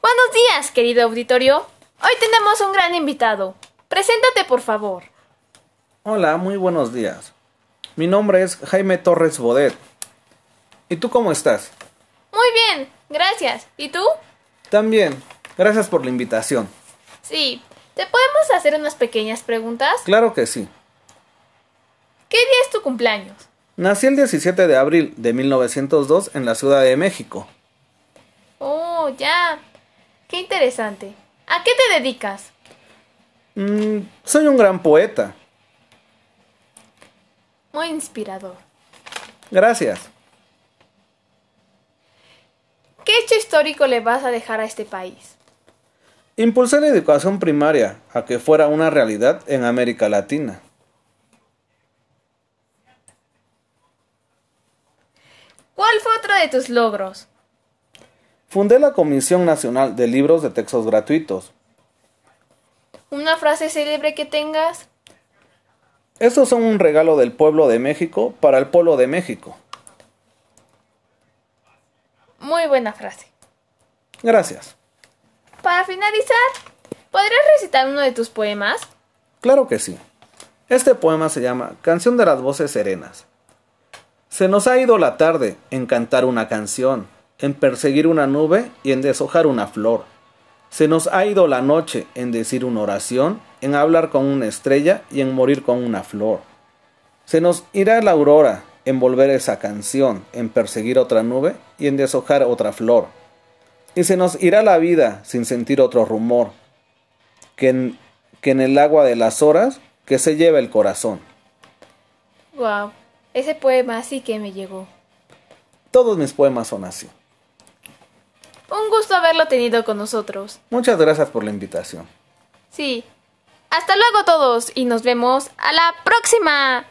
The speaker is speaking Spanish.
Buenos días, querido auditorio. Hoy tenemos un gran invitado. Preséntate, por favor. Hola, muy buenos días. Mi nombre es Jaime Torres Bodet. ¿Y tú cómo estás? Muy bien, gracias. ¿Y tú? También. Gracias por la invitación. Sí. ¿Te podemos hacer unas pequeñas preguntas? Claro que sí. ¿Qué día es tu cumpleaños? Nací el 17 de abril de 1902 en la Ciudad de México. Oh, ya. Qué interesante. ¿A qué te dedicas? Mm, soy un gran poeta. Muy inspirador. Gracias. ¿Qué hecho histórico le vas a dejar a este país? Impulsé la educación primaria a que fuera una realidad en América Latina. ¿Cuál fue otro de tus logros? Fundé la Comisión Nacional de Libros de Textos Gratuitos. ¿Una frase célebre que tengas? Estos son un regalo del pueblo de México para el pueblo de México. Muy buena frase. Gracias. Para finalizar, ¿podrías recitar uno de tus poemas? Claro que sí. Este poema se llama Canción de las Voces Serenas. Se nos ha ido la tarde en cantar una canción, en perseguir una nube y en deshojar una flor. Se nos ha ido la noche en decir una oración, en hablar con una estrella y en morir con una flor. Se nos irá la aurora en volver esa canción, en perseguir otra nube y en deshojar otra flor. Y se nos irá la vida sin sentir otro rumor, que en, que en el agua de las horas que se lleva el corazón. Wow, ese poema sí que me llegó. Todos mis poemas son así. Un gusto haberlo tenido con nosotros. Muchas gracias por la invitación. Sí. Hasta luego todos y nos vemos a la próxima.